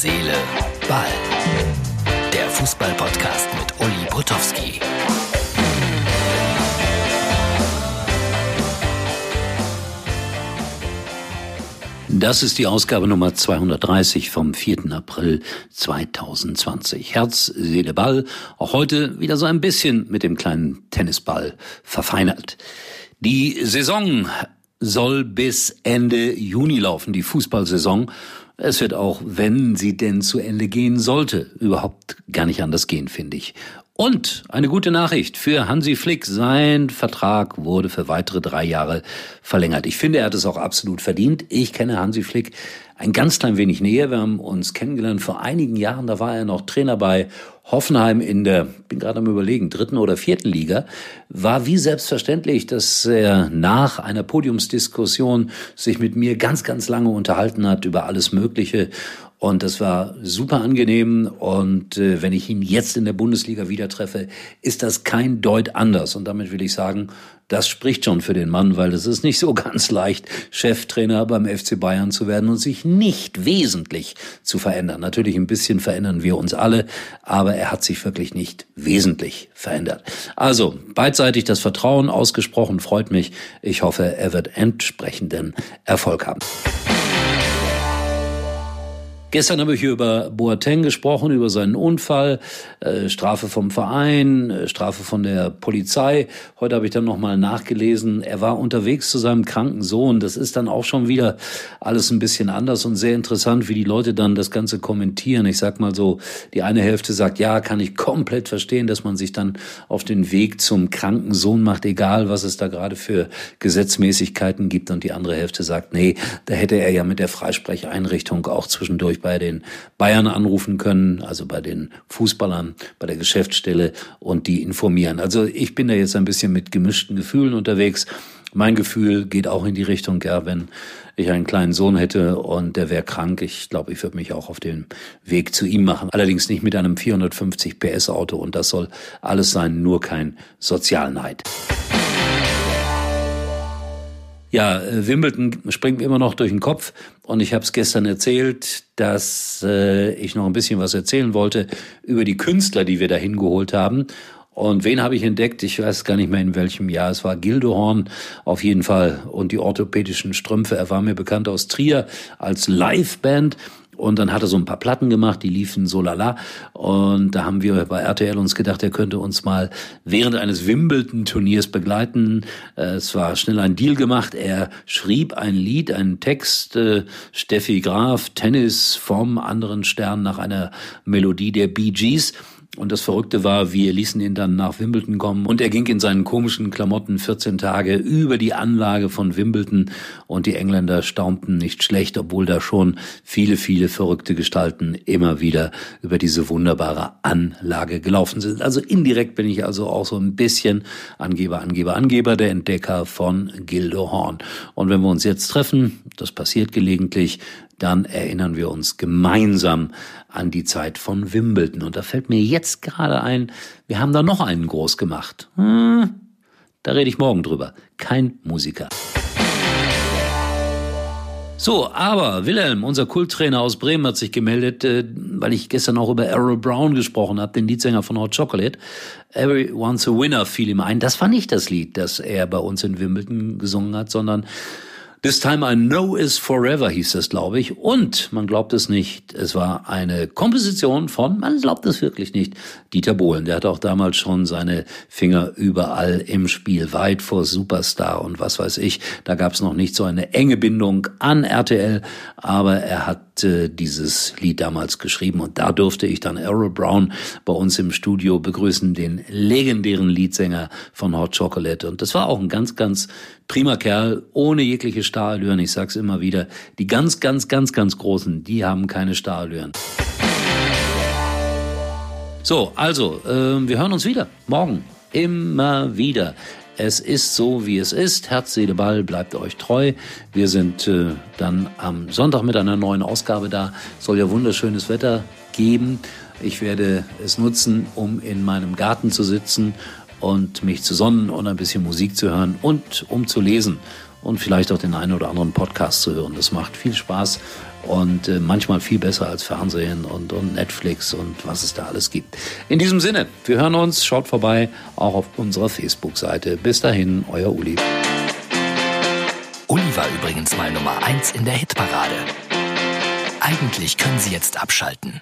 Seele, Ball. Der Fußball-Podcast mit Uli Potowski. Das ist die Ausgabe Nummer 230 vom 4. April 2020. Herz, Seele, Ball. Auch heute wieder so ein bisschen mit dem kleinen Tennisball verfeinert. Die Saison soll bis Ende Juni laufen, die Fußballsaison. Es wird auch, wenn sie denn zu Ende gehen sollte, überhaupt gar nicht anders gehen, finde ich. Und eine gute Nachricht für Hansi Flick. Sein Vertrag wurde für weitere drei Jahre verlängert. Ich finde, er hat es auch absolut verdient. Ich kenne Hansi Flick ein ganz klein wenig näher. Wir haben uns kennengelernt vor einigen Jahren. Da war er noch Trainer bei Hoffenheim in der, bin gerade am überlegen, dritten oder vierten Liga. War wie selbstverständlich, dass er nach einer Podiumsdiskussion sich mit mir ganz, ganz lange unterhalten hat über alles Mögliche und das war super angenehm. Und äh, wenn ich ihn jetzt in der Bundesliga wieder treffe, ist das kein Deut anders. Und damit will ich sagen, das spricht schon für den Mann, weil es ist nicht so ganz leicht, Cheftrainer beim FC Bayern zu werden und sich nicht wesentlich zu verändern. Natürlich ein bisschen verändern wir uns alle, aber er hat sich wirklich nicht wesentlich verändert. Also, beidseitig das Vertrauen ausgesprochen, freut mich. Ich hoffe, er wird entsprechenden Erfolg haben. Gestern habe ich über Boateng gesprochen, über seinen Unfall, äh, Strafe vom Verein, äh, Strafe von der Polizei. Heute habe ich dann nochmal nachgelesen. Er war unterwegs zu seinem kranken Sohn. Das ist dann auch schon wieder alles ein bisschen anders und sehr interessant, wie die Leute dann das Ganze kommentieren. Ich sag mal so, die eine Hälfte sagt, ja, kann ich komplett verstehen, dass man sich dann auf den Weg zum kranken Sohn macht, egal was es da gerade für Gesetzmäßigkeiten gibt. Und die andere Hälfte sagt, nee, da hätte er ja mit der Freisprecheinrichtung auch zwischendurch natürlich bei den Bayern anrufen können, also bei den Fußballern, bei der Geschäftsstelle und die informieren. Also ich bin da jetzt ein bisschen mit gemischten Gefühlen unterwegs. Mein Gefühl geht auch in die Richtung, ja, wenn ich einen kleinen Sohn hätte und der wäre krank, ich glaube, ich würde mich auch auf den Weg zu ihm machen. Allerdings nicht mit einem 450 PS Auto und das soll alles sein, nur kein Sozialneid. Ja, äh, Wimbledon springt mir immer noch durch den Kopf und ich habe es gestern erzählt, dass äh, ich noch ein bisschen was erzählen wollte über die Künstler, die wir da hingeholt haben. Und wen habe ich entdeckt? Ich weiß gar nicht mehr in welchem Jahr. Es war Gildehorn auf jeden Fall und die orthopädischen Strümpfe. Er war mir bekannt aus Trier als Liveband. Und dann hat er so ein paar Platten gemacht, die liefen so lala. Und da haben wir bei RTL uns gedacht, er könnte uns mal während eines Wimbledon-Turniers begleiten. Äh, es war schnell ein Deal gemacht. Er schrieb ein Lied, einen Text, äh, Steffi Graf, Tennis vom anderen Stern nach einer Melodie der Bee Gees. Und das Verrückte war, wir ließen ihn dann nach Wimbledon kommen und er ging in seinen komischen Klamotten 14 Tage über die Anlage von Wimbledon und die Engländer staunten nicht schlecht, obwohl da schon viele, viele verrückte Gestalten immer wieder über diese wunderbare Anlage gelaufen sind. Also indirekt bin ich also auch so ein bisschen Angeber, Angeber, Angeber, der Entdecker von Gildo Horn. Und wenn wir uns jetzt treffen, das passiert gelegentlich, dann erinnern wir uns gemeinsam an die Zeit von Wimbledon. Und da fällt mir jetzt gerade ein, wir haben da noch einen groß gemacht. Hm, da rede ich morgen drüber. Kein Musiker. So, aber Wilhelm, unser Kulttrainer aus Bremen, hat sich gemeldet, äh, weil ich gestern auch über Errol Brown gesprochen habe, den Liedsänger von Hot Chocolate. Everyone's a Winner fiel ihm ein. Das war nicht das Lied, das er bei uns in Wimbledon gesungen hat, sondern This Time I Know Is Forever hieß das, glaube ich. Und man glaubt es nicht, es war eine Komposition von, man glaubt es wirklich nicht, Dieter Bohlen. Der hat auch damals schon seine Finger überall im Spiel, weit vor Superstar und was weiß ich. Da gab es noch nicht so eine enge Bindung an RTL, aber er hat äh, dieses Lied damals geschrieben und da durfte ich dann Errol Brown bei uns im Studio begrüßen, den legendären Leadsänger von Hot Chocolate. Und das war auch ein ganz, ganz prima Kerl, ohne jegliche Stahlallüren. Ich sag's immer wieder, die ganz, ganz, ganz, ganz Großen, die haben keine Stahlallüren. So, also, äh, wir hören uns wieder. Morgen. Immer wieder. Es ist so, wie es ist. Herz, Seele, Ball, bleibt euch treu. Wir sind äh, dann am Sonntag mit einer neuen Ausgabe da. Soll ja wunderschönes Wetter geben. Ich werde es nutzen, um in meinem Garten zu sitzen und mich zu sonnen und ein bisschen Musik zu hören und um zu lesen. und vielleicht auch den einen oder anderen Podcast zu hören. Das macht viel Spaß und äh, manchmal viel besser als Fernsehen und, und Netflix und was es da alles gibt. In diesem Sinne, wir hören uns, schaut vorbei, auch auf unserer Facebook-Seite. Bis dahin, euer Uli. Uli war übrigens mal Nummer 1 in der Hitparade. Eigentlich können Sie jetzt abschalten.